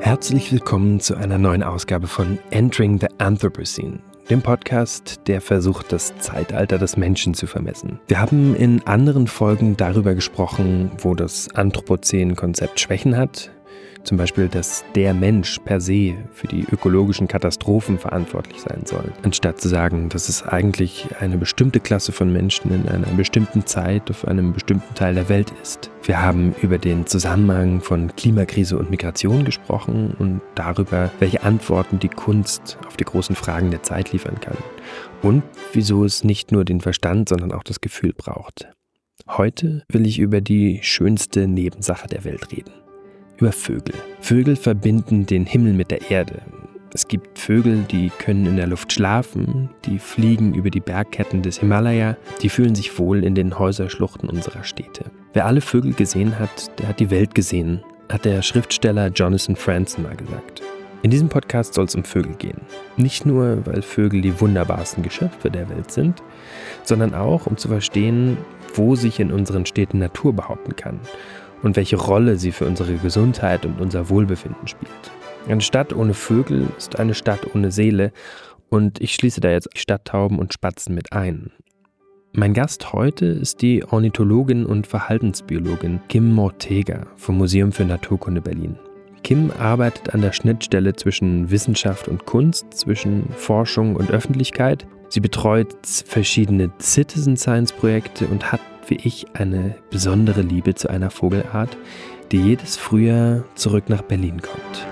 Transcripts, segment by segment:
Herzlich willkommen zu einer neuen Ausgabe von Entering the Anthropocene, dem Podcast, der versucht, das Zeitalter des Menschen zu vermessen. Wir haben in anderen Folgen darüber gesprochen, wo das Anthropozän-Konzept Schwächen hat, zum Beispiel, dass der Mensch per se für die ökologischen Katastrophen verantwortlich sein soll, anstatt zu sagen, dass es eigentlich eine bestimmte Klasse von Menschen in einer bestimmten Zeit auf einem bestimmten Teil der Welt ist. Wir haben über den Zusammenhang von Klimakrise und Migration gesprochen und darüber, welche Antworten die Kunst auf die großen Fragen der Zeit liefern kann. Und wieso es nicht nur den Verstand, sondern auch das Gefühl braucht. Heute will ich über die schönste Nebensache der Welt reden über Vögel. Vögel verbinden den Himmel mit der Erde. Es gibt Vögel, die können in der Luft schlafen, die fliegen über die Bergketten des Himalaya, die fühlen sich wohl in den Häuserschluchten unserer Städte. Wer alle Vögel gesehen hat, der hat die Welt gesehen, hat der Schriftsteller Jonathan Franzen mal gesagt. In diesem Podcast soll es um Vögel gehen. Nicht nur, weil Vögel die wunderbarsten Geschöpfe der Welt sind, sondern auch, um zu verstehen, wo sich in unseren Städten Natur behaupten kann und welche Rolle sie für unsere Gesundheit und unser Wohlbefinden spielt. Eine Stadt ohne Vögel ist eine Stadt ohne Seele und ich schließe da jetzt Stadttauben und Spatzen mit ein. Mein Gast heute ist die Ornithologin und Verhaltensbiologin Kim Mortega vom Museum für Naturkunde Berlin. Kim arbeitet an der Schnittstelle zwischen Wissenschaft und Kunst, zwischen Forschung und Öffentlichkeit. Sie betreut verschiedene Citizen Science Projekte und hat wie ich eine besondere Liebe zu einer Vogelart, die jedes Frühjahr zurück nach Berlin kommt.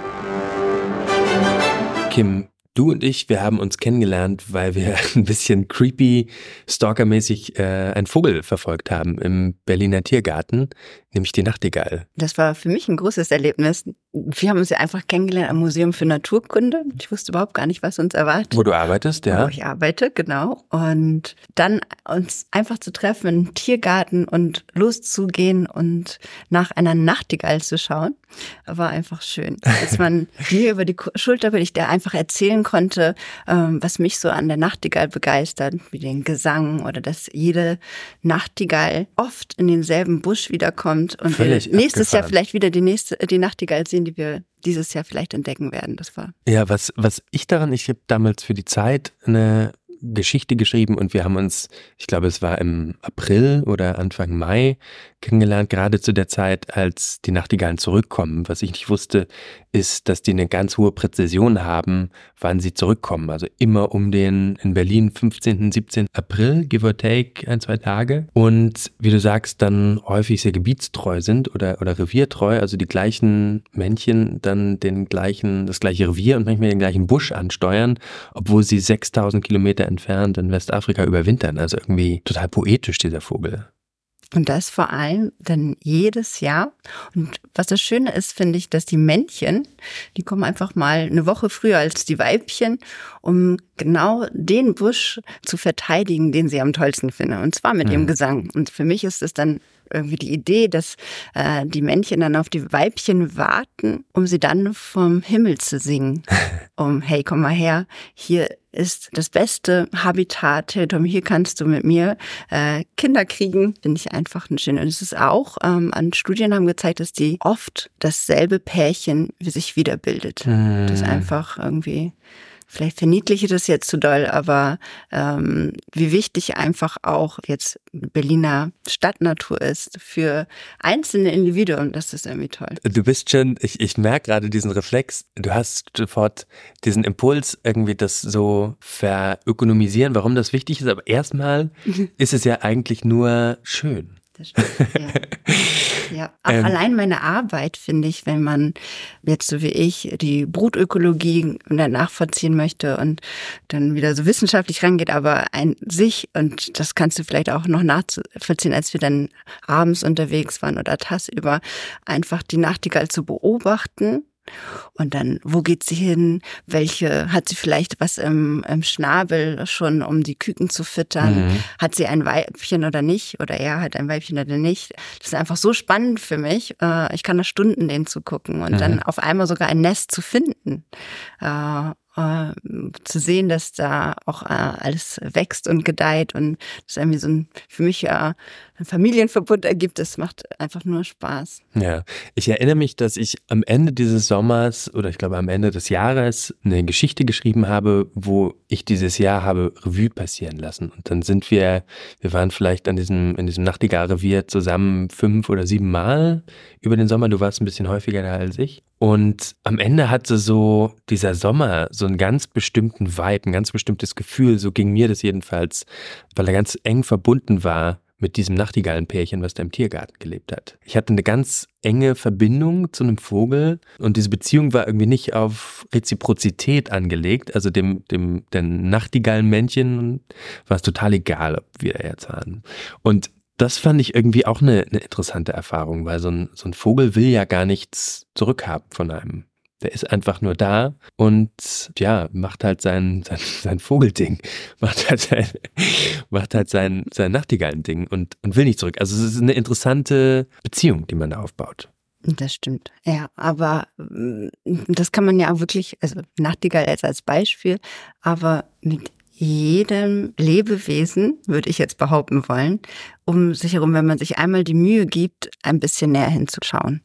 Kim, Du und ich, wir haben uns kennengelernt, weil wir ein bisschen creepy, stalkermäßig äh, einen Vogel verfolgt haben im Berliner Tiergarten, nämlich die Nachtigall. Das war für mich ein großes Erlebnis. Wir haben uns ja einfach kennengelernt am Museum für Naturkunde. Ich wusste überhaupt gar nicht, was uns erwartet. Wo du arbeitest, ja? Wo ich arbeite, genau. Und dann uns einfach zu treffen im Tiergarten und loszugehen und nach einer Nachtigall zu schauen, war einfach schön. Als man mir über die Schulter will ich der einfach erzählen konnte, ähm, was mich so an der Nachtigall begeistert, wie den Gesang oder dass jede Nachtigall oft in denselben Busch wiederkommt und Völlig wir nächstes abgefahren. Jahr vielleicht wieder die nächste die Nachtigall sehen, die wir dieses Jahr vielleicht entdecken werden. Das war Ja, was, was ich daran, ich habe damals für die Zeit eine Geschichte geschrieben und wir haben uns, ich glaube, es war im April oder Anfang Mai kennengelernt, gerade zu der Zeit, als die Nachtigallen zurückkommen. Was ich nicht wusste, ist, dass die eine ganz hohe Präzision haben, wann sie zurückkommen. Also immer um den in Berlin 15., 17. April, give or take, ein, zwei Tage. Und wie du sagst, dann häufig sehr gebietstreu sind oder, oder reviertreu, also die gleichen Männchen dann den gleichen, das gleiche Revier und manchmal den gleichen Busch ansteuern, obwohl sie 6000 Kilometer entfernt in Westafrika überwintern. Also irgendwie total poetisch, dieser Vogel. Und das vor allem dann jedes Jahr. Und was das Schöne ist, finde ich, dass die Männchen, die kommen einfach mal eine Woche früher als die Weibchen, um genau den Busch zu verteidigen, den sie am tollsten finden. Und zwar mit Mhm. ihrem Gesang. Und für mich ist es dann irgendwie die Idee, dass äh, die Männchen dann auf die Weibchen warten, um sie dann vom Himmel zu singen. Um, hey, komm mal her, hier ist das beste Habitat, hey Tom, hier kannst du mit mir äh, Kinder kriegen. Finde ich einfach ein schön. Und es ist auch, ähm, an Studien haben gezeigt, dass die oft dasselbe Pärchen sich wiederbildet. Das Mhm. einfach irgendwie Vielleicht verniedliche das jetzt zu doll, aber ähm, wie wichtig einfach auch jetzt Berliner Stadtnatur ist für einzelne Individuen, das ist irgendwie toll. Du bist schon, ich, ich merke gerade diesen Reflex, du hast sofort diesen Impuls, irgendwie das so verökonomisieren, warum das wichtig ist, aber erstmal ist es ja eigentlich nur schön. Das stimmt, ja. ja. Auch Ähm. allein meine Arbeit, finde ich, wenn man jetzt so wie ich die Brutökologie nachvollziehen möchte und dann wieder so wissenschaftlich rangeht, aber ein sich, und das kannst du vielleicht auch noch nachvollziehen, als wir dann abends unterwegs waren oder tagsüber, einfach die Nachtigall zu beobachten und dann, wo geht sie hin? Welche, hat sie vielleicht was im, im Schnabel schon, um die Küken zu füttern? Mhm. Hat sie ein Weibchen oder nicht? Oder er hat ein Weibchen oder nicht? Das ist einfach so spannend für mich. Äh, Ich kann da Stunden denen zugucken und Mhm. dann auf einmal sogar ein Nest zu finden. Äh, äh, zu sehen, dass da auch äh, alles wächst und gedeiht und das ist irgendwie so ein, für mich äh, einen Familienverbund ergibt. Es macht einfach nur Spaß. Ja, ich erinnere mich, dass ich am Ende dieses Sommers oder ich glaube am Ende des Jahres eine Geschichte geschrieben habe, wo ich dieses Jahr habe Revue passieren lassen. Und dann sind wir, wir waren vielleicht an diesem, in diesem Nachtigall-Revier zusammen fünf oder sieben Mal über den Sommer. Du warst ein bisschen häufiger da als ich. Und am Ende hatte so dieser Sommer so einen ganz bestimmten Vibe, ein ganz bestimmtes Gefühl. So ging mir das jedenfalls, weil er ganz eng verbunden war mit diesem Nachtigallenpärchen, was da im Tiergarten gelebt hat. Ich hatte eine ganz enge Verbindung zu einem Vogel und diese Beziehung war irgendwie nicht auf Reziprozität angelegt. Also dem, dem, den Nachtigallenmännchen war es total egal, ob wir da jetzt waren. Und das fand ich irgendwie auch eine, eine interessante Erfahrung, weil so ein, so ein Vogel will ja gar nichts zurückhaben von einem. Der ist einfach nur da und ja, macht halt sein, sein, sein Vogelding, macht halt sein, macht halt sein, sein Nachtigallending und, und will nicht zurück. Also es ist eine interessante Beziehung, die man da aufbaut. Das stimmt. Ja, aber mm, das kann man ja wirklich, also Nachtigall als, als Beispiel, aber mit jedem Lebewesen, würde ich jetzt behaupten wollen, um sich herum, wenn man sich einmal die Mühe gibt, ein bisschen näher hinzuschauen.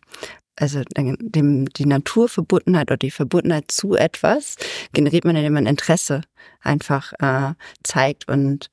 Also dem, die Naturverbundenheit oder die Verbundenheit zu etwas generiert man, indem man Interesse einfach äh, zeigt und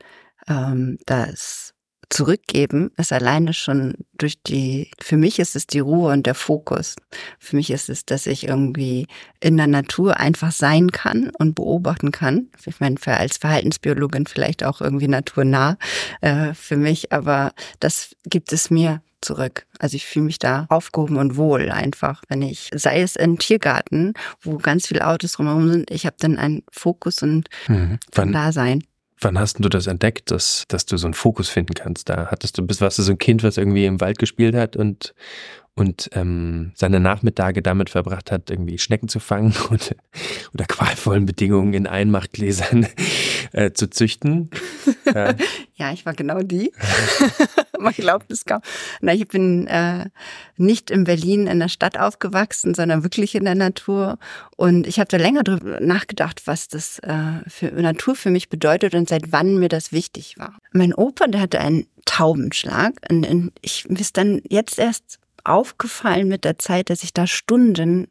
ähm, das zurückgeben ist alleine schon durch die, für mich ist es die Ruhe und der Fokus. Für mich ist es, dass ich irgendwie in der Natur einfach sein kann und beobachten kann. Ich meine, als Verhaltensbiologin vielleicht auch irgendwie naturnah äh, für mich, aber das gibt es mir zurück. Also ich fühle mich da aufgehoben und wohl einfach, wenn ich, sei es im Tiergarten, wo ganz viele Autos drumherum sind, ich habe dann einen Fokus und mhm. Dasein. Wann hast du das entdeckt, dass, dass du so einen Fokus finden kannst? Da hattest du, bist, warst du so ein Kind, was irgendwie im Wald gespielt hat und, und ähm, seine Nachmittage damit verbracht hat, irgendwie Schnecken zu fangen und, oder qualvollen Bedingungen in Einmachgläsern äh, zu züchten. Äh. ja, ich war genau die. Man glaubt es kaum. Na, ich bin äh, nicht in Berlin in der Stadt aufgewachsen, sondern wirklich in der Natur. Und ich habe da länger drüber nachgedacht, was das äh, für Natur für mich bedeutet und seit wann mir das wichtig war. Mein Opa, der hatte einen Taubenschlag. Und ich mir dann jetzt erst aufgefallen mit der Zeit, dass ich da Stunden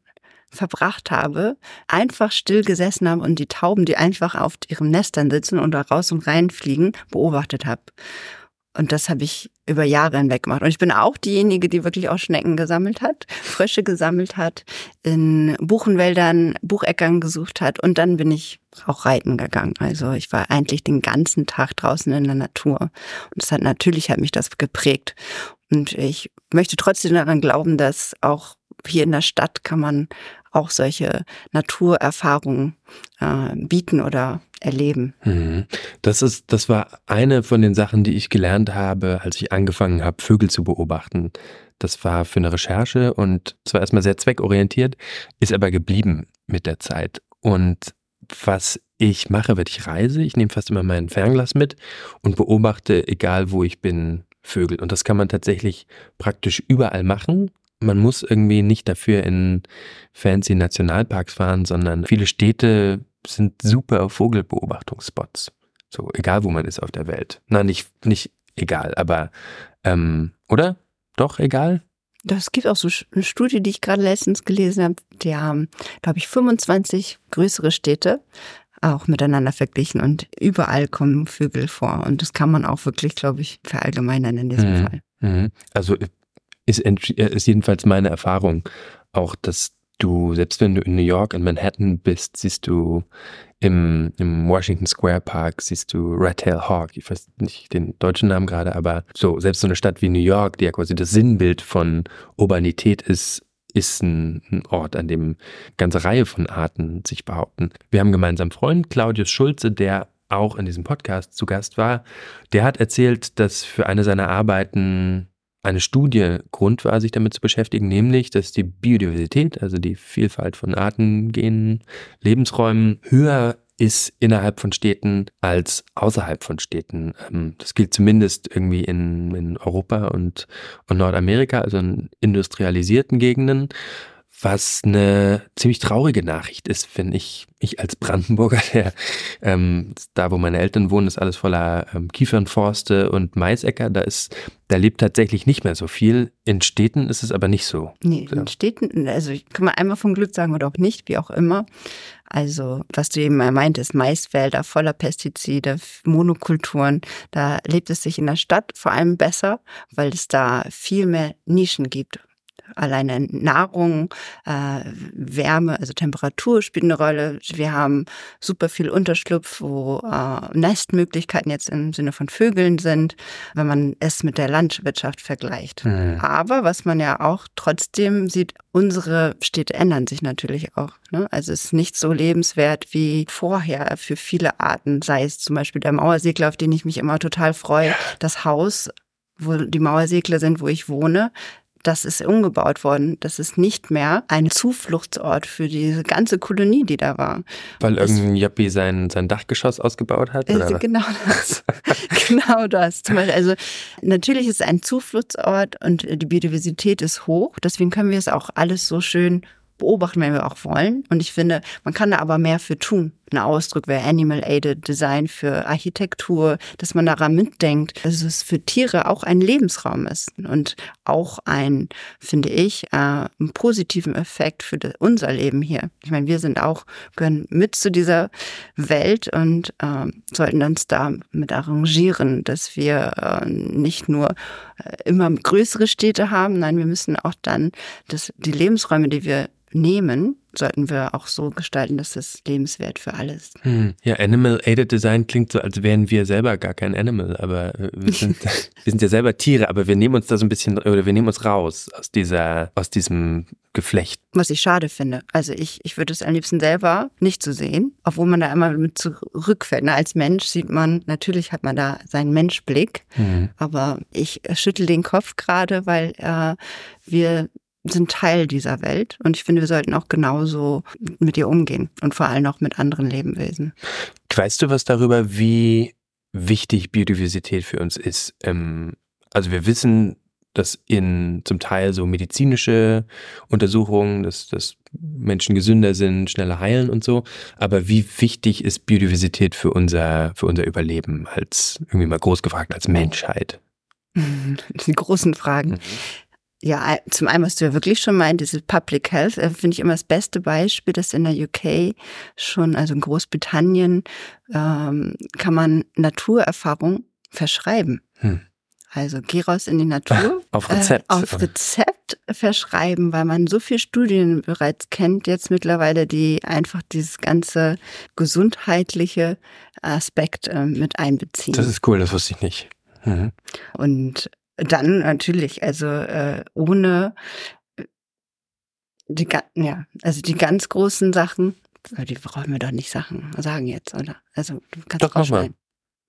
verbracht habe, einfach still gesessen habe und die Tauben, die einfach auf ihren Nestern sitzen und da raus und rein fliegen, beobachtet habe. Und das habe ich über Jahre hinweg gemacht. Und ich bin auch diejenige, die wirklich auch Schnecken gesammelt hat, Frösche gesammelt hat, in Buchenwäldern, Bucheckern gesucht hat. Und dann bin ich auch reiten gegangen. Also ich war eigentlich den ganzen Tag draußen in der Natur. Und das hat natürlich hat mich das geprägt. Und ich möchte trotzdem daran glauben, dass auch hier in der Stadt kann man auch solche Naturerfahrungen äh, bieten oder erleben. Mhm. Das ist, das war eine von den Sachen, die ich gelernt habe, als ich angefangen habe, Vögel zu beobachten. Das war für eine Recherche und zwar erstmal sehr zweckorientiert, ist aber geblieben mit der Zeit. Und was ich mache, wenn ich reise, ich nehme fast immer mein Fernglas mit und beobachte, egal wo ich bin, Vögel. Und das kann man tatsächlich praktisch überall machen man muss irgendwie nicht dafür in fancy Nationalparks fahren, sondern viele Städte sind super Vogelbeobachtungsspots. So, egal wo man ist auf der Welt. Na, nicht, nicht egal, aber, ähm, oder? Doch egal? Das gibt auch so eine Studie, die ich gerade letztens gelesen habe. Die haben, glaube ich, 25 größere Städte auch miteinander verglichen und überall kommen Vögel vor. Und das kann man auch wirklich, glaube ich, verallgemeinern in diesem mhm. Fall. Mhm. Also ist, äh, ist jedenfalls meine Erfahrung auch, dass du, selbst wenn du in New York, in Manhattan bist, siehst du im, im Washington Square Park, siehst du Red Tail Hawk. Ich weiß nicht den deutschen Namen gerade, aber so, selbst so eine Stadt wie New York, die ja quasi das Sinnbild von Urbanität ist, ist ein, ein Ort, an dem ganze Reihe von Arten sich behaupten. Wir haben einen gemeinsamen Freund, Claudius Schulze, der auch in diesem Podcast zu Gast war. Der hat erzählt, dass für eine seiner Arbeiten eine Studie Grund war, sich damit zu beschäftigen, nämlich, dass die Biodiversität, also die Vielfalt von Arten, Genen, Lebensräumen höher ist innerhalb von Städten als außerhalb von Städten. Ähm, das gilt zumindest irgendwie in, in Europa und, und Nordamerika, also in industrialisierten Gegenden. Was eine ziemlich traurige Nachricht ist, wenn ich, ich als Brandenburger, der ähm, da wo meine Eltern wohnen, ist alles voller ähm, Kiefernforste und Maisäcker. Da ist, da lebt tatsächlich nicht mehr so viel. In Städten ist es aber nicht so. Nee, in Städten, also kann man einmal vom Glück sagen oder auch nicht, wie auch immer. Also, was du eben meintest, Maisfelder voller Pestizide, Monokulturen, da lebt es sich in der Stadt vor allem besser, weil es da viel mehr Nischen gibt alleine Nahrung, äh, Wärme, also Temperatur spielt eine Rolle. Wir haben super viel Unterschlupf, wo äh, Nestmöglichkeiten jetzt im Sinne von Vögeln sind, wenn man es mit der Landwirtschaft vergleicht. Mhm. Aber was man ja auch trotzdem sieht, unsere Städte ändern sich natürlich auch. Ne? Also es ist nicht so lebenswert wie vorher für viele Arten, sei es zum Beispiel der Mauersegler, auf den ich mich immer total freue, das Haus wo die Mauersegler sind, wo ich wohne, das ist umgebaut worden. Das ist nicht mehr ein Zufluchtsort für diese ganze Kolonie, die da war. Weil das, irgendein Yuppie sein, sein Dachgeschoss ausgebaut hat? Oder? Äh, genau das. genau das. also natürlich ist es ein Zufluchtsort und die Biodiversität ist hoch. Deswegen können wir es auch alles so schön beobachten, wenn wir auch wollen. Und ich finde, man kann da aber mehr für tun. Ein Ausdruck wäre Animal-Aided Design für Architektur, dass man daran mitdenkt, dass es für Tiere auch ein Lebensraum ist und auch ein, finde ich, äh, einen positiven Effekt für unser Leben hier. Ich meine, wir sind auch, gehören mit zu dieser Welt und äh, sollten uns da mit arrangieren, dass wir äh, nicht nur äh, immer größere Städte haben, nein, wir müssen auch dann das, die Lebensräume, die wir nehmen, sollten wir auch so gestalten, dass es lebenswert für alle ist. Hm. Ja, Animal Aided Design klingt so, als wären wir selber gar kein Animal, aber äh, wir sind, wir sind ja selber Tiere, aber wir nehmen uns da so ein bisschen, oder wir nehmen uns raus aus dieser, aus diesem Geflecht. Was ich schade finde. Also ich, ich würde es am liebsten selber nicht so sehen, obwohl man da immer mit zurückfällt. Na, als Mensch sieht man, natürlich hat man da seinen Menschblick, mhm. aber ich schüttel den Kopf gerade, weil äh, wir sind Teil dieser Welt und ich finde, wir sollten auch genauso mit ihr umgehen und vor allem auch mit anderen Lebewesen. Weißt du was darüber, wie wichtig Biodiversität für uns ist? Ähm, also wir wissen, dass in zum Teil so medizinische Untersuchungen, dass, dass Menschen gesünder sind, schneller heilen und so. Aber wie wichtig ist Biodiversität für unser, für unser Überleben als, irgendwie mal groß gefragt, als Menschheit? Die großen Fragen. Mhm. Ja, zum einen, was du ja wirklich schon meintest, Public Health, äh, finde ich immer das beste Beispiel, dass in der UK schon, also in Großbritannien, ähm, kann man Naturerfahrung verschreiben. Hm. Also geh raus in die Natur. auf Rezept. Äh, auf Rezept verschreiben, weil man so viele Studien bereits kennt jetzt mittlerweile, die einfach dieses ganze gesundheitliche Aspekt äh, mit einbeziehen. Das ist cool, das wusste ich nicht. Mhm. Und dann natürlich, also äh, ohne äh, die, ja, also die ganz großen Sachen, die brauchen wir doch nicht Sachen sagen jetzt, oder? Also du kannst doch rausschneiden.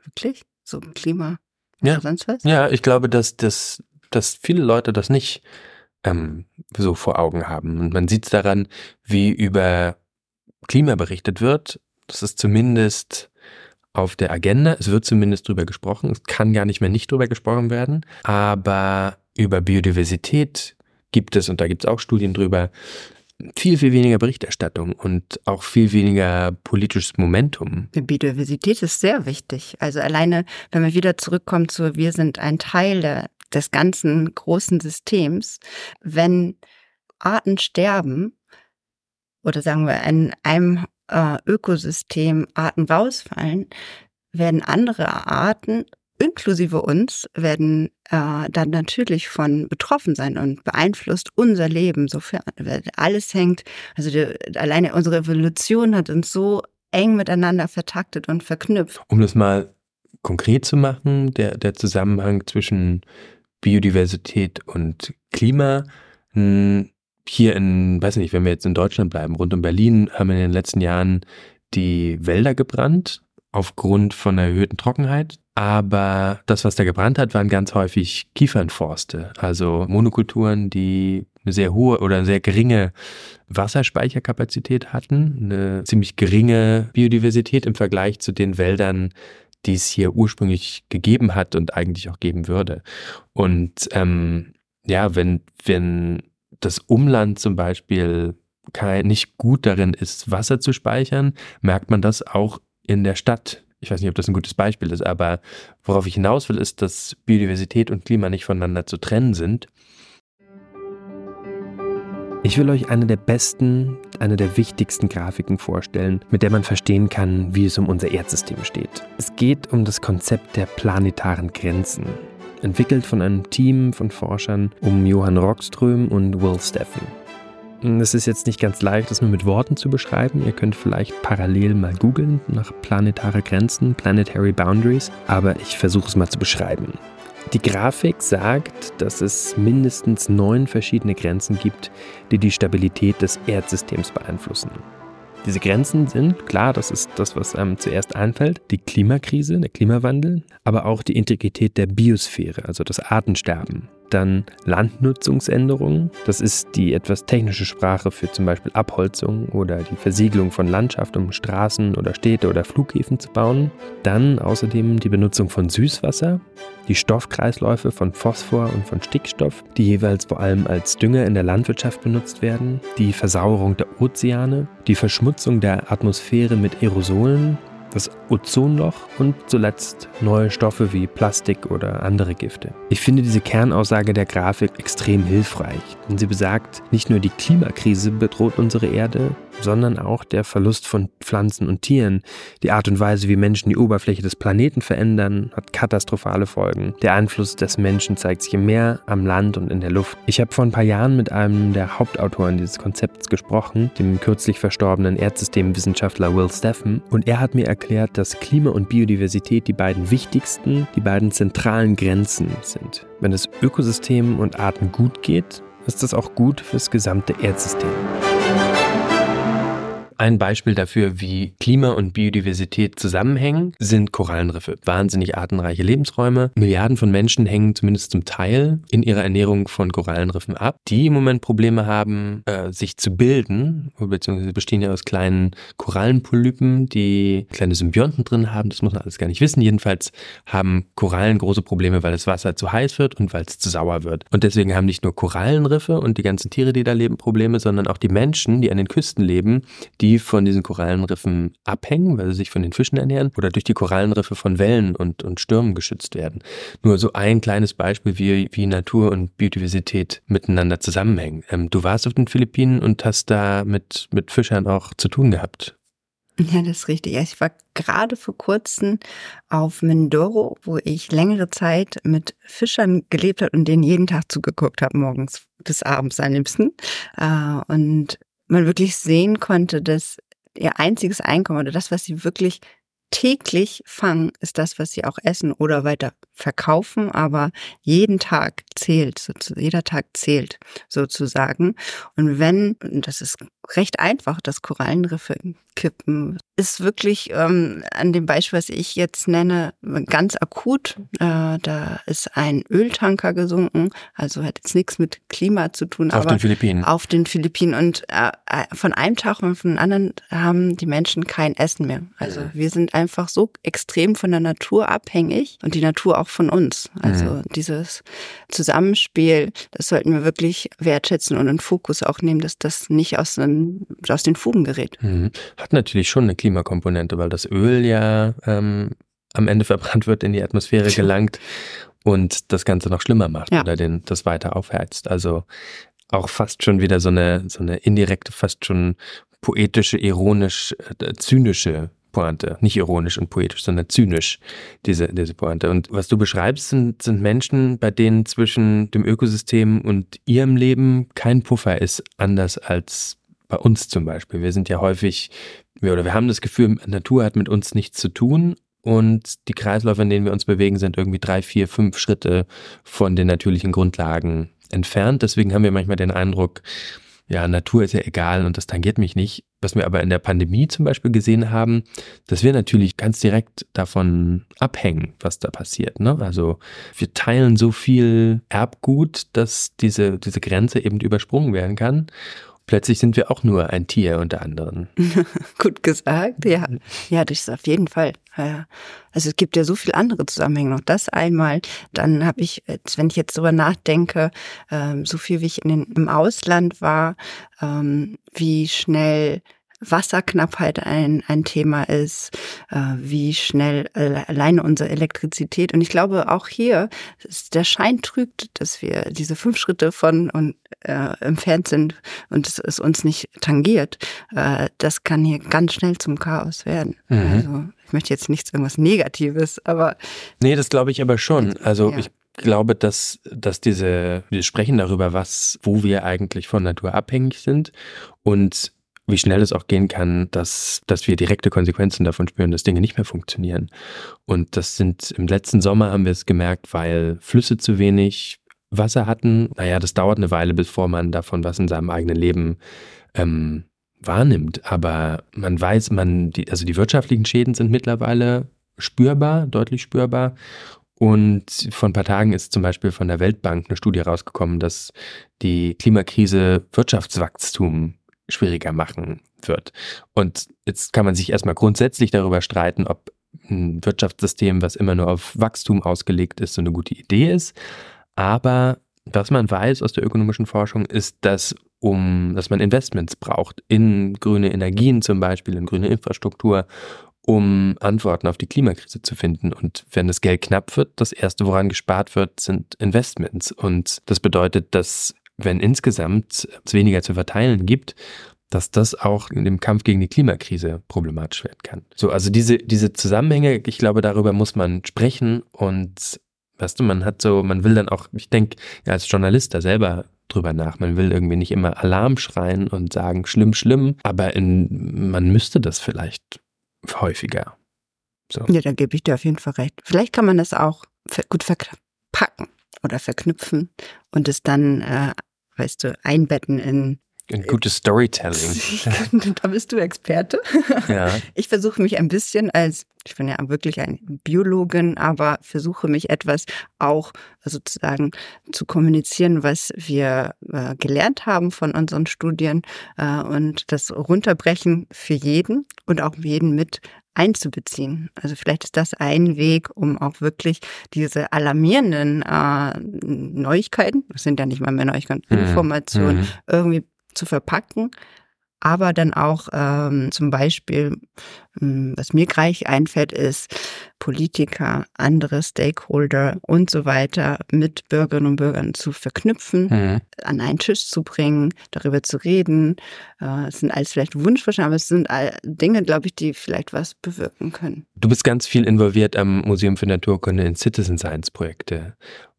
Wirklich? So Klima ja. oder sonst was? Ja, ich glaube, dass, dass, dass viele Leute das nicht ähm, so vor Augen haben. Und man sieht es daran, wie über Klima berichtet wird. Das ist zumindest auf der Agenda. Es wird zumindest drüber gesprochen. Es kann gar nicht mehr nicht drüber gesprochen werden. Aber über Biodiversität gibt es, und da gibt es auch Studien drüber, viel, viel weniger Berichterstattung und auch viel weniger politisches Momentum. Die Biodiversität ist sehr wichtig. Also alleine, wenn wir wieder zurückkommen zu, wir sind ein Teil des ganzen großen Systems, wenn Arten sterben, oder sagen wir, in einem äh, Ökosystem Arten rausfallen, werden andere Arten inklusive uns, werden äh, dann natürlich von betroffen sein und beeinflusst unser Leben, sofern alles hängt, also die, alleine unsere Evolution hat uns so eng miteinander vertaktet und verknüpft. Um das mal konkret zu machen, der, der Zusammenhang zwischen Biodiversität und Klima, hm, hier in, weiß nicht, wenn wir jetzt in Deutschland bleiben, rund um Berlin haben in den letzten Jahren die Wälder gebrannt aufgrund von erhöhten Trockenheit. Aber das, was da gebrannt hat, waren ganz häufig Kiefernforste, also Monokulturen, die eine sehr hohe oder sehr geringe Wasserspeicherkapazität hatten, eine ziemlich geringe Biodiversität im Vergleich zu den Wäldern, die es hier ursprünglich gegeben hat und eigentlich auch geben würde. Und ähm, ja, wenn, wenn das Umland zum Beispiel kein, nicht gut darin ist, Wasser zu speichern, merkt man das auch in der Stadt. Ich weiß nicht, ob das ein gutes Beispiel ist, aber worauf ich hinaus will, ist, dass Biodiversität und Klima nicht voneinander zu trennen sind. Ich will euch eine der besten, eine der wichtigsten Grafiken vorstellen, mit der man verstehen kann, wie es um unser Erdsystem steht. Es geht um das Konzept der planetaren Grenzen, entwickelt von einem Team von Forschern um Johann Rockström und Will Steffen. Es ist jetzt nicht ganz leicht, das nur mit Worten zu beschreiben. Ihr könnt vielleicht parallel mal googeln nach planetare Grenzen, Planetary Boundaries, aber ich versuche es mal zu beschreiben. Die Grafik sagt, dass es mindestens neun verschiedene Grenzen gibt, die die Stabilität des Erdsystems beeinflussen. Diese Grenzen sind, klar, das ist das, was einem zuerst einfällt, die Klimakrise, der Klimawandel, aber auch die Integrität der Biosphäre, also das Artensterben, dann Landnutzungsänderungen. Das ist die etwas technische Sprache für zum Beispiel Abholzung oder die Versiegelung von Landschaft, um Straßen oder Städte oder Flughäfen zu bauen. Dann außerdem die Benutzung von Süßwasser, die Stoffkreisläufe von Phosphor und von Stickstoff, die jeweils vor allem als Dünger in der Landwirtschaft benutzt werden, die Versauerung der Ozeane, die Verschmutzung der Atmosphäre mit Aerosolen, das Ozonloch und zuletzt neue Stoffe wie Plastik oder andere Gifte. Ich finde diese Kernaussage der Grafik extrem hilfreich, denn sie besagt, nicht nur die Klimakrise bedroht unsere Erde, sondern auch der Verlust von Pflanzen und Tieren. Die Art und Weise, wie Menschen die Oberfläche des Planeten verändern, hat katastrophale Folgen. Der Einfluss des Menschen zeigt sich im Meer, am Land und in der Luft. Ich habe vor ein paar Jahren mit einem der Hauptautoren dieses Konzepts gesprochen, dem kürzlich verstorbenen Erdsystemwissenschaftler Will Steffen, und er hat mir erklärt, dass Klima und Biodiversität die beiden wichtigsten, die beiden zentralen Grenzen sind. Wenn es Ökosystem und Arten gut geht, ist das auch gut fürs gesamte Erdsystem. Ein Beispiel dafür, wie Klima und Biodiversität zusammenhängen, sind Korallenriffe. Wahnsinnig artenreiche Lebensräume. Milliarden von Menschen hängen zumindest zum Teil in ihrer Ernährung von Korallenriffen ab, die im Moment Probleme haben, äh, sich zu bilden, beziehungsweise bestehen ja aus kleinen Korallenpolypen, die kleine Symbionten drin haben. Das muss man alles gar nicht wissen. Jedenfalls haben Korallen große Probleme, weil das Wasser zu heiß wird und weil es zu sauer wird. Und deswegen haben nicht nur Korallenriffe und die ganzen Tiere, die da leben, Probleme, sondern auch die Menschen, die an den Küsten leben, die die von diesen Korallenriffen abhängen, weil sie sich von den Fischen ernähren, oder durch die Korallenriffe von Wellen und, und Stürmen geschützt werden. Nur so ein kleines Beispiel, wie, wie Natur und Biodiversität miteinander zusammenhängen. Ähm, du warst auf den Philippinen und hast da mit, mit Fischern auch zu tun gehabt. Ja, das ist richtig. Ich war gerade vor kurzem auf Mindoro, wo ich längere Zeit mit Fischern gelebt habe und denen jeden Tag zugeguckt habe, morgens bis abends am liebsten. Äh, und man wirklich sehen konnte, dass ihr einziges Einkommen oder das, was sie wirklich täglich fangen, ist das, was sie auch essen oder weiter verkaufen, aber jeden Tag zählt, jeder Tag zählt sozusagen. Und wenn, das ist recht einfach, das Korallenriffe kippen, ist wirklich ähm, an dem Beispiel, was ich jetzt nenne, ganz akut. Äh, da ist ein Öltanker gesunken, also hat jetzt nichts mit Klima zu tun. Auf den Philippinen. Auf den Philippinen. Und äh, äh von einem Tag und von einem anderen haben die Menschen kein Essen mehr. Also mhm. wir sind einfach so extrem von der Natur abhängig und die Natur auch von uns. Also mhm. dieses Zusammenspiel, das sollten wir wirklich wertschätzen und in Fokus auch nehmen, dass das nicht aus, aus den Fugen gerät. Mhm. Hat natürlich schon eine Klimakomponente, weil das Öl ja ähm, am Ende verbrannt wird, in die Atmosphäre gelangt und das Ganze noch schlimmer macht ja. oder den, das weiter aufheizt. Also auch fast schon wieder so eine, so eine indirekte, fast schon poetische, ironisch, äh, zynische Pointe. Nicht ironisch und poetisch, sondern zynisch, diese, diese Pointe. Und was du beschreibst, sind, sind Menschen, bei denen zwischen dem Ökosystem und ihrem Leben kein Puffer ist, anders als bei uns zum Beispiel. Wir sind ja häufig, wir, oder wir haben das Gefühl, Natur hat mit uns nichts zu tun und die Kreisläufe, in denen wir uns bewegen, sind irgendwie drei, vier, fünf Schritte von den natürlichen Grundlagen entfernt. Deswegen haben wir manchmal den Eindruck, ja, Natur ist ja egal und das tangiert mich nicht. Was wir aber in der Pandemie zum Beispiel gesehen haben, dass wir natürlich ganz direkt davon abhängen, was da passiert. Ne? Also wir teilen so viel Erbgut, dass diese, diese Grenze eben übersprungen werden kann. Plötzlich sind wir auch nur ein Tier unter anderen. Gut gesagt, ja. Ja, das ist auf jeden Fall also es gibt ja so viele andere Zusammenhänge noch. Das einmal, dann habe ich, wenn ich jetzt drüber nachdenke, ähm, so viel wie ich in den, im Ausland war, ähm, wie schnell Wasserknappheit ein, ein Thema ist, äh, wie schnell alleine unsere Elektrizität. Und ich glaube, auch hier, der Schein trügt, dass wir diese fünf Schritte von und, äh, entfernt sind und es, es uns nicht tangiert. Äh, das kann hier ganz schnell zum Chaos werden. Mhm. Also ich möchte jetzt nichts irgendwas Negatives, aber. Nee, das glaube ich aber schon. Also ja. ich glaube, dass, dass diese, wir sprechen darüber, was, wo wir eigentlich von Natur abhängig sind und wie schnell es auch gehen kann, dass, dass wir direkte Konsequenzen davon spüren, dass Dinge nicht mehr funktionieren. Und das sind im letzten Sommer haben wir es gemerkt, weil Flüsse zu wenig Wasser hatten. Naja, das dauert eine Weile, bevor man davon was in seinem eigenen Leben ähm, wahrnimmt. Aber man weiß, man, die, also die wirtschaftlichen Schäden sind mittlerweile spürbar, deutlich spürbar. Und vor ein paar Tagen ist zum Beispiel von der Weltbank eine Studie rausgekommen, dass die Klimakrise Wirtschaftswachstum schwieriger machen wird. Und jetzt kann man sich erstmal grundsätzlich darüber streiten, ob ein Wirtschaftssystem, was immer nur auf Wachstum ausgelegt ist, so eine gute Idee ist. Aber was man weiß aus der ökonomischen Forschung, ist, dass um, dass man Investments braucht in grüne Energien zum Beispiel, in grüne Infrastruktur, um Antworten auf die Klimakrise zu finden. Und wenn das Geld knapp wird, das erste, woran gespart wird, sind Investments. Und das bedeutet, dass wenn insgesamt es weniger zu verteilen gibt, dass das auch in dem Kampf gegen die Klimakrise problematisch werden kann. So, also diese, diese Zusammenhänge, ich glaube, darüber muss man sprechen und weißt du, man hat so, man will dann auch, ich denke, ja, als Journalist da selber drüber nach. Man will irgendwie nicht immer Alarm schreien und sagen, schlimm, schlimm, aber in, man müsste das vielleicht häufiger. So. Ja, da gebe ich dir auf jeden Fall recht. Vielleicht kann man das auch gut verpacken oder verknüpfen und es dann äh, weißt du, einbetten in ein gutes Storytelling. da bist du Experte. Ja. Ich versuche mich ein bisschen als, ich bin ja wirklich eine Biologin, aber versuche mich etwas auch sozusagen zu kommunizieren, was wir äh, gelernt haben von unseren Studien äh, und das runterbrechen für jeden und auch jeden mit einzubeziehen. Also vielleicht ist das ein Weg, um auch wirklich diese alarmierenden äh, Neuigkeiten, das sind ja nicht mal mehr Neuigkeiten, mhm. Informationen, mhm. irgendwie zu verpacken aber dann auch ähm, zum Beispiel, hm, was mir gleich einfällt, ist Politiker, andere Stakeholder und so weiter mit Bürgerinnen und Bürgern zu verknüpfen, mhm. an einen Tisch zu bringen, darüber zu reden. Äh, es sind alles vielleicht Wunschvorstellungen, aber es sind Dinge, glaube ich, die vielleicht was bewirken können. Du bist ganz viel involviert am Museum für Naturkunde in Citizen Science Projekte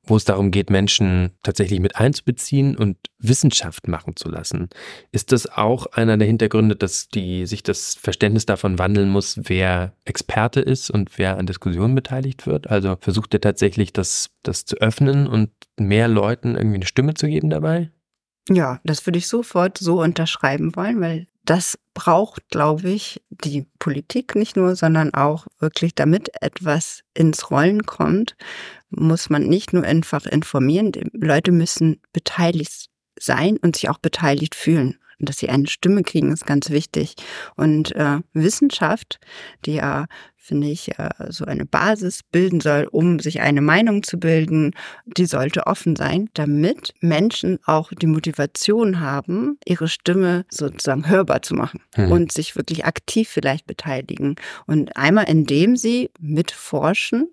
wo es darum geht, Menschen tatsächlich mit einzubeziehen und Wissenschaft machen zu lassen. Ist das auch einer der Hintergründe, dass die, sich das Verständnis davon wandeln muss, wer Experte ist und wer an Diskussionen beteiligt wird? Also versucht ihr tatsächlich, das, das zu öffnen und mehr Leuten irgendwie eine Stimme zu geben dabei? Ja, das würde ich sofort so unterschreiben wollen, weil das braucht, glaube ich, die Politik nicht nur, sondern auch wirklich, damit etwas ins Rollen kommt, muss man nicht nur einfach informieren, die Leute müssen beteiligt sein und sich auch beteiligt fühlen. Und dass sie eine Stimme kriegen, ist ganz wichtig. Und äh, Wissenschaft, die ja finde ich, äh, so eine Basis bilden soll, um sich eine Meinung zu bilden, die sollte offen sein, damit Menschen auch die Motivation haben, ihre Stimme sozusagen hörbar zu machen mhm. und sich wirklich aktiv vielleicht beteiligen. Und einmal, indem sie mitforschen,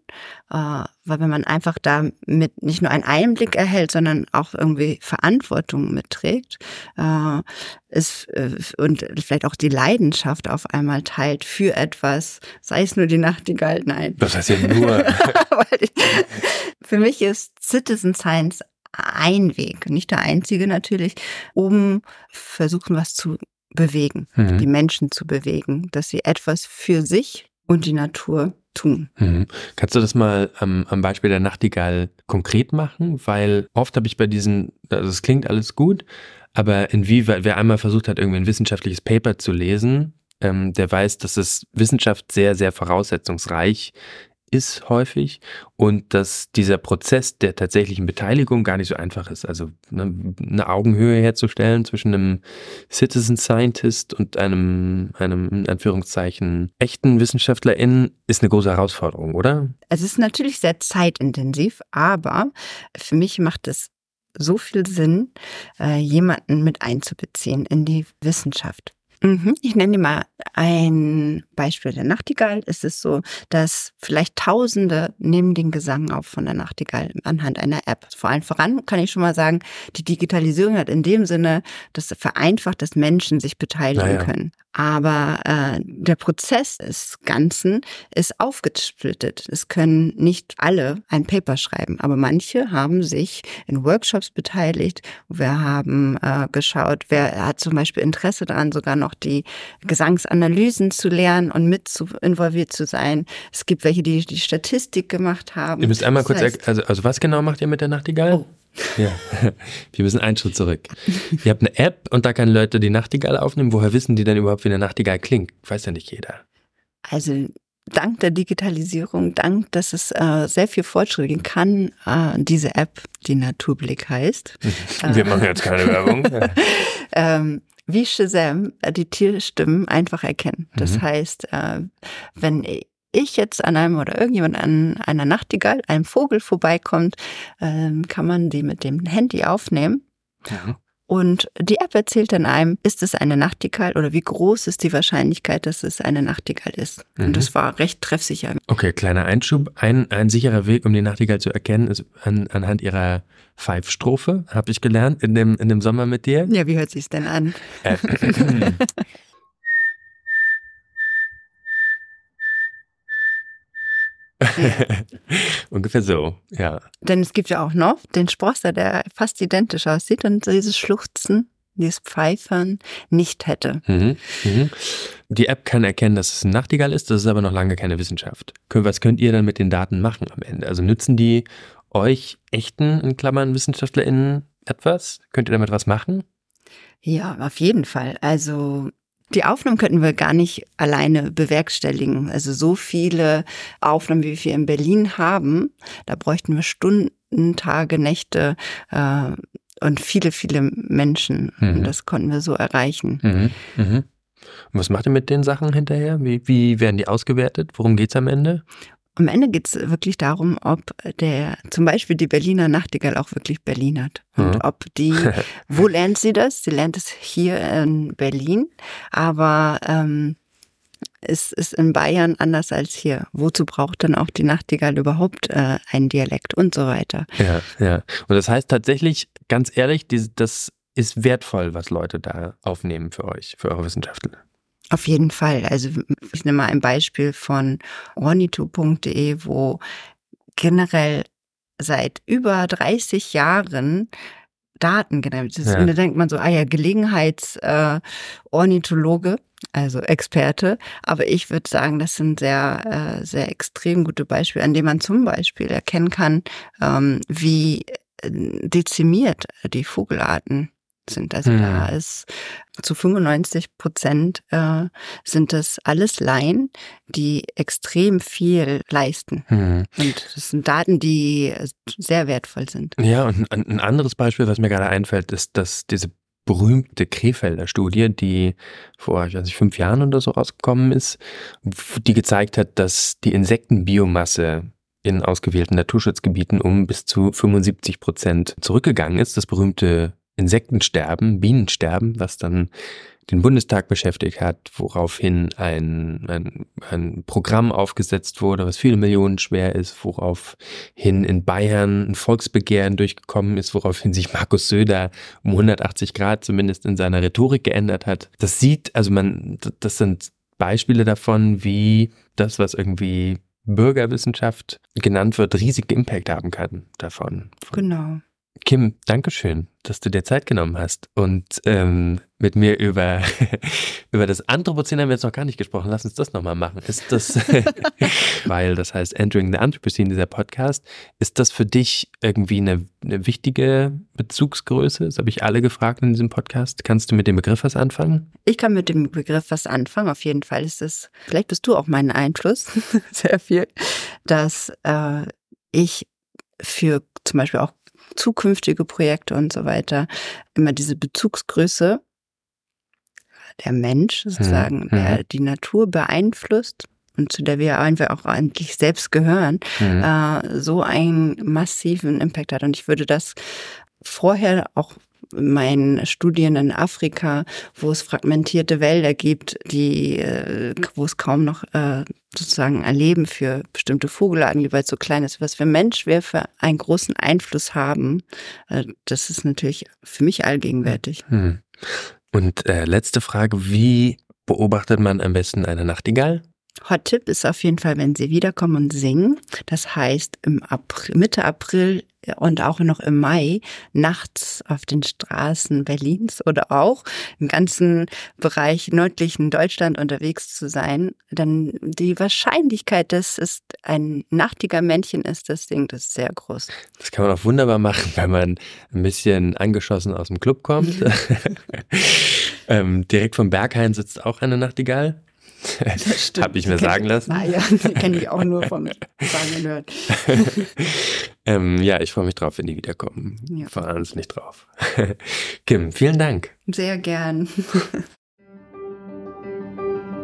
äh, weil wenn man einfach damit nicht nur einen Einblick erhält, sondern auch irgendwie Verantwortung mitträgt, äh, ist, äh, und vielleicht auch die Leidenschaft auf einmal teilt für etwas, sei es nur die Nachtigall, nein. Das heißt ja nur. für mich ist Citizen Science ein Weg, nicht der einzige natürlich, um versuchen, was zu bewegen, mhm. die Menschen zu bewegen, dass sie etwas für sich und die Natur tun. Mhm. Kannst du das mal ähm, am Beispiel der Nachtigall konkret machen? Weil oft habe ich bei diesen, also es klingt alles gut, aber inwieweit, wer einmal versucht hat, irgendwie ein wissenschaftliches Paper zu lesen, ähm, der weiß, dass es Wissenschaft sehr, sehr voraussetzungsreich ist häufig und dass dieser Prozess der tatsächlichen Beteiligung gar nicht so einfach ist. Also ne, eine Augenhöhe herzustellen zwischen einem Citizen Scientist und einem, einem in Anführungszeichen echten WissenschaftlerInnen ist eine große Herausforderung, oder? Es ist natürlich sehr zeitintensiv, aber für mich macht es so viel Sinn, äh, jemanden mit einzubeziehen in die Wissenschaft. Mhm. Ich nenne mal ein Beispiel der Nachtigall. Es ist so, dass vielleicht Tausende nehmen den Gesang auf von der Nachtigall anhand einer App. Vor allem voran kann ich schon mal sagen, die Digitalisierung hat in dem Sinne, dass vereinfacht, dass Menschen sich beteiligen naja. können. Aber äh, der Prozess des Ganzen ist aufgesplittet. Es können nicht alle ein Paper schreiben, aber manche haben sich in Workshops beteiligt. Wir haben äh, geschaut, wer hat zum Beispiel Interesse daran, sogar noch die Gesangsanalysen zu lernen und mit zu involviert zu sein. Es gibt welche, die die Statistik gemacht haben. Ihr müsst einmal das kurz, heißt, also, also was genau macht ihr mit der Nachtigall? Oh. Ja, wir müssen einen Schritt zurück. Ihr habt eine App und da können Leute die Nachtigall aufnehmen. Woher wissen die denn überhaupt, wie eine Nachtigall klingt? Weiß ja nicht jeder. Also dank der Digitalisierung, dank, dass es äh, sehr viel Fortschritt geben kann, äh, diese App, die Naturblick heißt. Wir machen jetzt keine Werbung. ähm, wie Shazam äh, die Tierstimmen einfach erkennen. Das mhm. heißt, äh, wenn ich jetzt an einem oder irgendjemand an einer Nachtigall, einem Vogel vorbeikommt, ähm, kann man die mit dem Handy aufnehmen. Ja. Und die App erzählt dann einem, ist es eine Nachtigall oder wie groß ist die Wahrscheinlichkeit, dass es eine Nachtigall ist. Mhm. Und das war recht treffsicher. Okay, kleiner Einschub. Ein, ein sicherer Weg, um die Nachtigall zu erkennen, ist an, anhand ihrer Pfeifstrophe, habe ich gelernt in dem, in dem Sommer mit dir. Ja, wie hört sich's denn an? Äh, Ungefähr so, ja. Denn es gibt ja auch noch den Sprosser, der fast identisch aussieht und dieses Schluchzen, dieses Pfeifern nicht hätte. Mhm, mhm. Die App kann erkennen, dass es ein Nachtigall ist, das ist aber noch lange keine Wissenschaft. Was könnt ihr dann mit den Daten machen am Ende? Also nützen die euch echten, in Klammern, WissenschaftlerInnen etwas? Könnt ihr damit was machen? Ja, auf jeden Fall. Also die Aufnahmen könnten wir gar nicht alleine bewerkstelligen. Also so viele Aufnahmen, wie wir in Berlin haben, da bräuchten wir Stunden, Tage, Nächte äh, und viele, viele Menschen. Mhm. Und das konnten wir so erreichen. Mhm. Mhm. Und was macht ihr mit den Sachen hinterher? Wie, wie werden die ausgewertet? Worum geht's am Ende? Am Ende geht es wirklich darum, ob der zum Beispiel die Berliner Nachtigall auch wirklich Berlinert. Und mhm. ob die, wo lernt sie das? Sie lernt es hier in Berlin, aber ähm, es ist in Bayern anders als hier. Wozu braucht dann auch die Nachtigall überhaupt äh, einen Dialekt und so weiter? Ja, ja. Und das heißt tatsächlich, ganz ehrlich, das ist wertvoll, was Leute da aufnehmen für euch, für eure Wissenschaftler. Auf jeden Fall. Also ich nehme mal ein Beispiel von ornito.de, wo generell seit über 30 Jahren Daten generiert sind. Ja. Und da denkt man so, ah ja, Gelegenheitsornithologe, äh, also Experte. Aber ich würde sagen, das sind sehr, äh, sehr extrem gute Beispiele, an denen man zum Beispiel erkennen kann, ähm, wie äh, dezimiert die Vogelarten sind. Also mhm. da ist zu 95 Prozent äh, sind das alles Laien, die extrem viel leisten. Mhm. Und das sind Daten, die sehr wertvoll sind. Ja, und ein anderes Beispiel, was mir gerade einfällt, ist, dass diese berühmte Krefelder Studie, die vor, ich weiß nicht, fünf Jahren oder so rausgekommen ist, die gezeigt hat, dass die Insektenbiomasse in ausgewählten Naturschutzgebieten um bis zu 75 Prozent zurückgegangen ist. Das berühmte Insektensterben, Bienensterben, was dann den Bundestag beschäftigt hat, woraufhin ein, ein, ein Programm aufgesetzt wurde, was viele Millionen schwer ist, woraufhin in Bayern ein Volksbegehren durchgekommen ist, woraufhin sich Markus Söder um 180 Grad zumindest in seiner Rhetorik geändert hat. Das sieht, also man, das sind Beispiele davon, wie das, was irgendwie Bürgerwissenschaft genannt wird, riesige Impact haben kann davon. Genau. Kim, Dankeschön, dass du dir Zeit genommen hast und ähm, mit mir über, über das Anthropozän haben wir jetzt noch gar nicht gesprochen. Lass uns das nochmal machen. Ist das, weil das heißt Entering the Anthropocene, dieser Podcast, ist das für dich irgendwie eine, eine wichtige Bezugsgröße? Das habe ich alle gefragt in diesem Podcast. Kannst du mit dem Begriff was anfangen? Ich kann mit dem Begriff was anfangen. Auf jeden Fall ist es, vielleicht bist du auch mein Einfluss, sehr viel. dass äh, ich für zum Beispiel auch zukünftige Projekte und so weiter immer diese Bezugsgröße der Mensch sozusagen, mhm. der die Natur beeinflusst und zu der wir einfach auch eigentlich selbst gehören, mhm. äh, so einen massiven Impact hat. Und ich würde das vorher auch meinen Studien in Afrika, wo es fragmentierte Wälder gibt, die, äh, wo es kaum noch äh, sozusagen ein Leben für bestimmte Vogelarten weil es so klein ist, was für Mensch wir für einen großen Einfluss haben, äh, das ist natürlich für mich allgegenwärtig. Mhm. Und äh, letzte Frage, wie beobachtet man am besten eine Nachtigall? Hot-Tipp ist auf jeden Fall, wenn sie wiederkommen und singen. Das heißt, im April, Mitte April und auch noch im Mai nachts auf den Straßen Berlins oder auch im ganzen Bereich nördlichen Deutschland unterwegs zu sein, dann die Wahrscheinlichkeit, dass es ein nachtiger Männchen ist, das singt, ist sehr groß. Das kann man auch wunderbar machen, wenn man ein bisschen angeschossen aus dem Club kommt. ähm, direkt vom Berghain sitzt auch eine Nachtigall. Habe ich mir sagen lassen. Ah ja, kenne ich auch nur vom Sagen gehört. ähm, ja, ich freue mich drauf, wenn die wiederkommen. Ja. Fahren uns nicht drauf. Kim, vielen Dank. Sehr gern.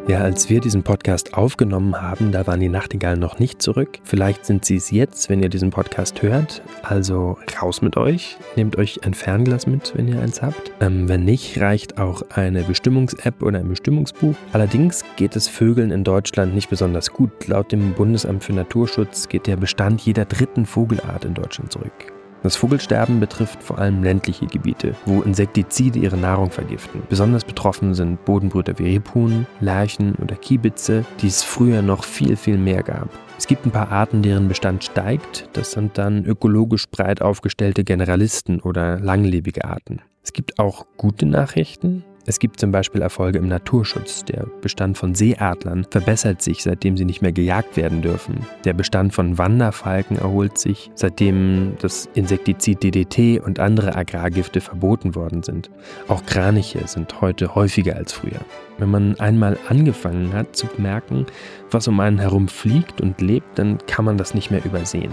Ja, als wir diesen Podcast aufgenommen haben, da waren die Nachtigallen noch nicht zurück. Vielleicht sind sie es jetzt, wenn ihr diesen Podcast hört. Also raus mit euch. Nehmt euch ein Fernglas mit, wenn ihr eins habt. Ähm, wenn nicht, reicht auch eine Bestimmungs-App oder ein Bestimmungsbuch. Allerdings geht es Vögeln in Deutschland nicht besonders gut. Laut dem Bundesamt für Naturschutz geht der Bestand jeder dritten Vogelart in Deutschland zurück. Das Vogelsterben betrifft vor allem ländliche Gebiete, wo Insektizide ihre Nahrung vergiften. Besonders betroffen sind Bodenbrüter wie Rebhuhn, Lerchen oder Kiebitze, die es früher noch viel, viel mehr gab. Es gibt ein paar Arten, deren Bestand steigt. Das sind dann ökologisch breit aufgestellte Generalisten oder langlebige Arten. Es gibt auch gute Nachrichten. Es gibt zum Beispiel Erfolge im Naturschutz. Der Bestand von Seeadlern verbessert sich, seitdem sie nicht mehr gejagt werden dürfen. Der Bestand von Wanderfalken erholt sich, seitdem das Insektizid DDT und andere Agrargifte verboten worden sind. Auch Kraniche sind heute häufiger als früher. Wenn man einmal angefangen hat zu merken, was um einen herum fliegt und lebt, dann kann man das nicht mehr übersehen.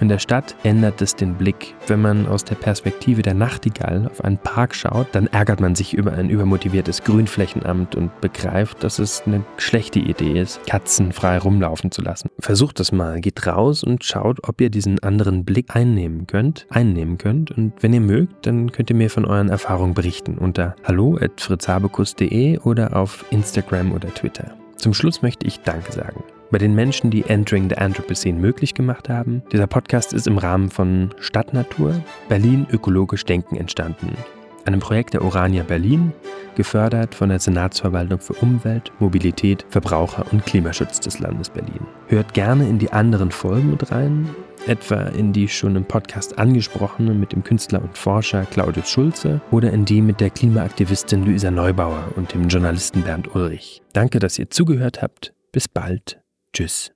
In der Stadt ändert es den Blick. Wenn man aus der Perspektive der Nachtigall auf einen Park schaut, dann ärgert man sich über ein übermotiviertes Grünflächenamt und begreift, dass es eine schlechte Idee ist, Katzen frei rumlaufen zu lassen. Versucht das mal, geht raus und schaut, ob ihr diesen anderen Blick einnehmen könnt, einnehmen könnt. Und wenn ihr mögt, dann könnt ihr mir von euren Erfahrungen berichten unter hallo@fritzhabekus.de oder auf Instagram oder Twitter. Zum Schluss möchte ich Danke sagen bei den Menschen, die Entering the Anthropocene möglich gemacht haben. Dieser Podcast ist im Rahmen von Stadtnatur Berlin ökologisch denken entstanden. Einem Projekt der Orania Berlin, gefördert von der Senatsverwaltung für Umwelt, Mobilität, Verbraucher und Klimaschutz des Landes Berlin. Hört gerne in die anderen Folgen mit rein, etwa in die schon im Podcast angesprochene mit dem Künstler und Forscher Claudius Schulze oder in die mit der Klimaaktivistin Luisa Neubauer und dem Journalisten Bernd Ulrich. Danke, dass ihr zugehört habt. Bis bald. Tschüss.